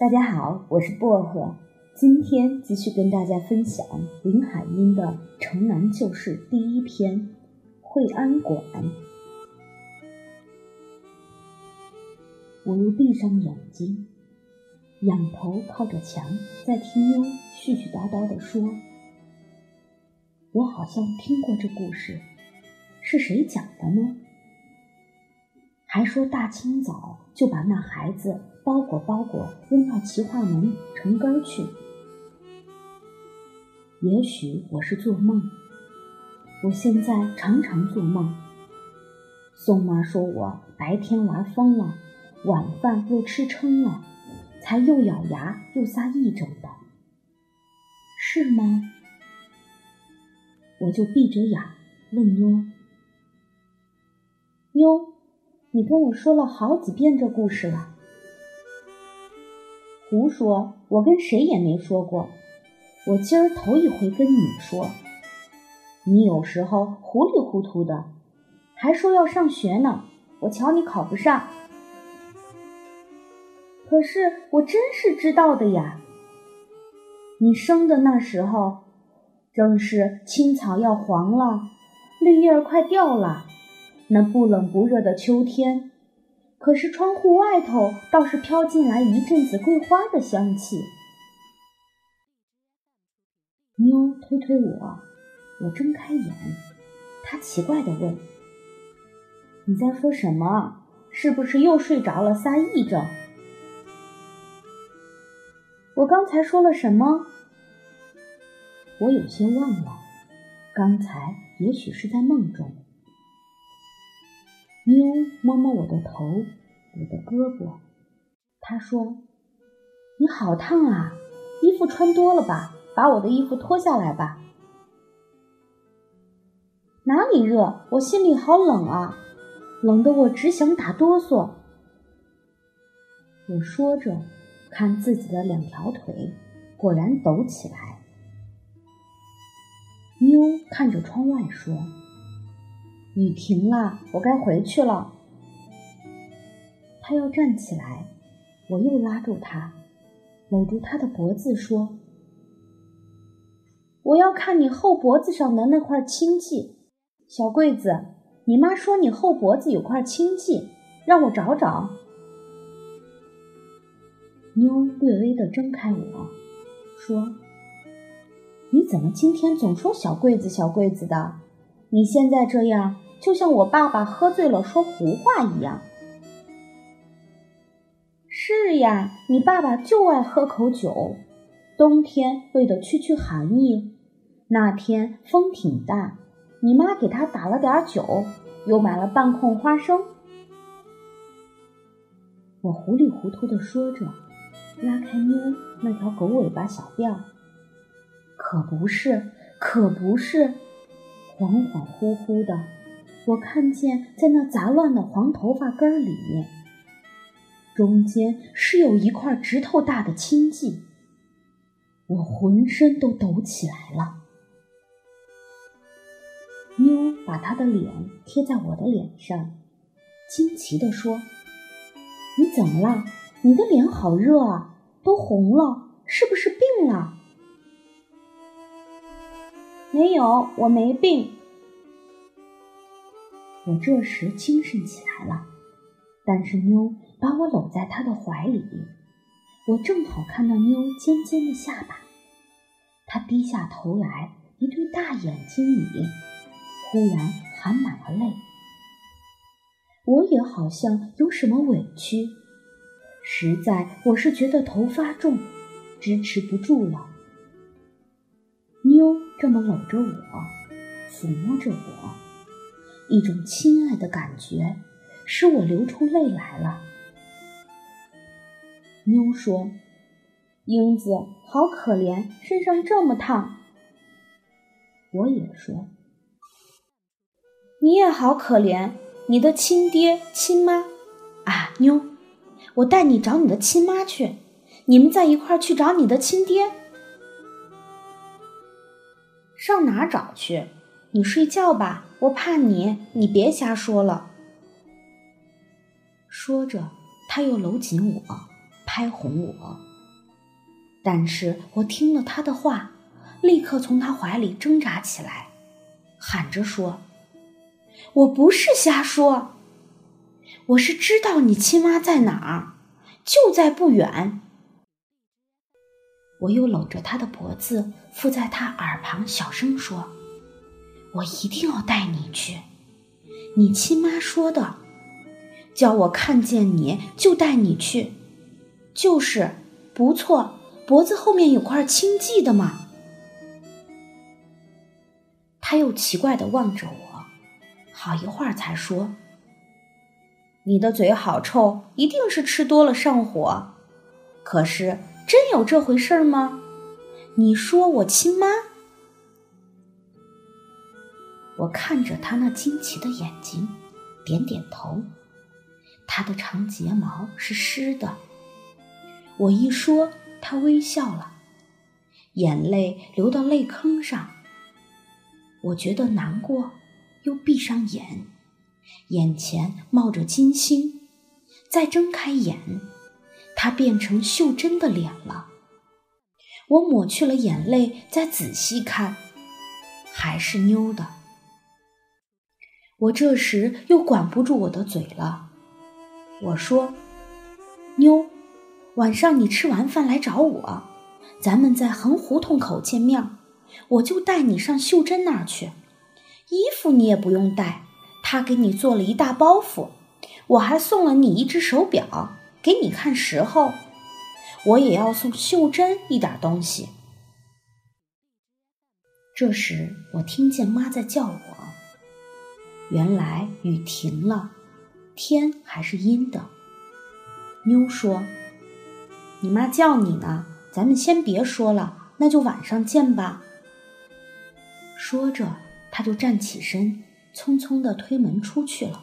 大家好，我是薄荷，今天继续跟大家分享林海音的《城南旧事》第一篇《惠安馆》。我又闭上眼睛，仰头靠着墙，在听妞絮絮叨叨地说：“我好像听过这故事，是谁讲的呢？还说大清早就把那孩子。”包裹包裹，扔到齐化门城根去。也许我是做梦，我现在常常做梦。宋妈说我白天玩疯了，晚饭又吃撑了，才又咬牙又撒癔症的，是吗？我就闭着眼问妞：“妞，你跟我说了好几遍这故事了。”胡说！我跟谁也没说过，我今儿头一回跟你说。你有时候糊里糊涂的，还说要上学呢。我瞧你考不上。可是我真是知道的呀。你生的那时候，正是青草要黄了，绿叶快掉了，那不冷不热的秋天。可是窗户外头倒是飘进来一阵子桂花的香气。妞推推我，我睁开眼，她奇怪的问：“你在说什么？是不是又睡着了撒癔症？”我刚才说了什么？我有些忘了，刚才也许是在梦中。妞摸摸我的头，我的胳膊，她说：“你好烫啊，衣服穿多了吧？把我的衣服脱下来吧。”哪里热？我心里好冷啊，冷得我只想打哆嗦。我说着，看自己的两条腿，果然抖起来。妞看着窗外说。雨停了，我该回去了。他要站起来，我又拉住他，搂住他的脖子说：“我要看你后脖子上的那块青迹，小桂子，你妈说你后脖子有块青迹，让我找找。”妞略微的睁开我，说：“你怎么今天总说小桂子小桂子的？你现在这样。”就像我爸爸喝醉了说胡话一样。是呀，你爸爸就爱喝口酒。冬天为的驱驱寒意，那天风挺大，你妈给他打了点酒，又买了半空花生。我糊里糊涂的说着，拉开妞那条狗尾巴小辫儿。可不是，可不是，恍恍惚惚的。我看见在那杂乱的黄头发根儿里面，中间是有一块指头大的青迹。我浑身都抖起来了。妞把她的脸贴在我的脸上，惊奇地说：“你怎么了？你的脸好热啊，都红了，是不是病了？”“没有，我没病。”我这时精神起来了，但是妞把我搂在她的怀里，我正好看到妞尖尖的下巴，她低下头来，一对大眼睛里忽然含满了泪。我也好像有什么委屈，实在我是觉得头发重，支持不住了。妞这么搂着我，抚摸着我。一种亲爱的感觉，使我流出泪来了。妞说：“英子好可怜，身上这么烫。”我也说：“你也好可怜，你的亲爹亲妈啊，妞，我带你找你的亲妈去，你们在一块儿去找你的亲爹。上哪找去？你睡觉吧。”我怕你，你别瞎说了。说着，他又搂紧我，拍。拍哄我。但是我听了他的话，立刻从他怀里挣扎起来，喊着说：“我不是瞎说，我是知道你亲妈在哪儿，就在不远。”我又搂着他的脖子，附在他耳旁，小声说：“我一定要带你去。你亲妈说的，叫我看见你就带你去，就是不错。脖子后面有块青记的嘛。”他又奇怪的望着我，好一会儿才说：“你的嘴好臭，一定是吃多了上火。可是。”真有这回事吗？你说我亲妈？我看着他那惊奇的眼睛，点点头。他的长睫毛是湿的。我一说，他微笑了，眼泪流到泪坑上。我觉得难过，又闭上眼，眼前冒着金星，再睁开眼。他变成秀珍的脸了，我抹去了眼泪，再仔细看，还是妞的。我这时又管不住我的嘴了，我说：“妞，晚上你吃完饭来找我，咱们在横胡同口见面，我就带你上秀珍那儿去。衣服你也不用带，她给你做了一大包袱，我还送了你一只手表。”给你看时候，我也要送秀珍一点东西。这时，我听见妈在叫我。原来雨停了，天还是阴的。妞说：“你妈叫你呢，咱们先别说了，那就晚上见吧。”说着，他就站起身，匆匆的推门出去了。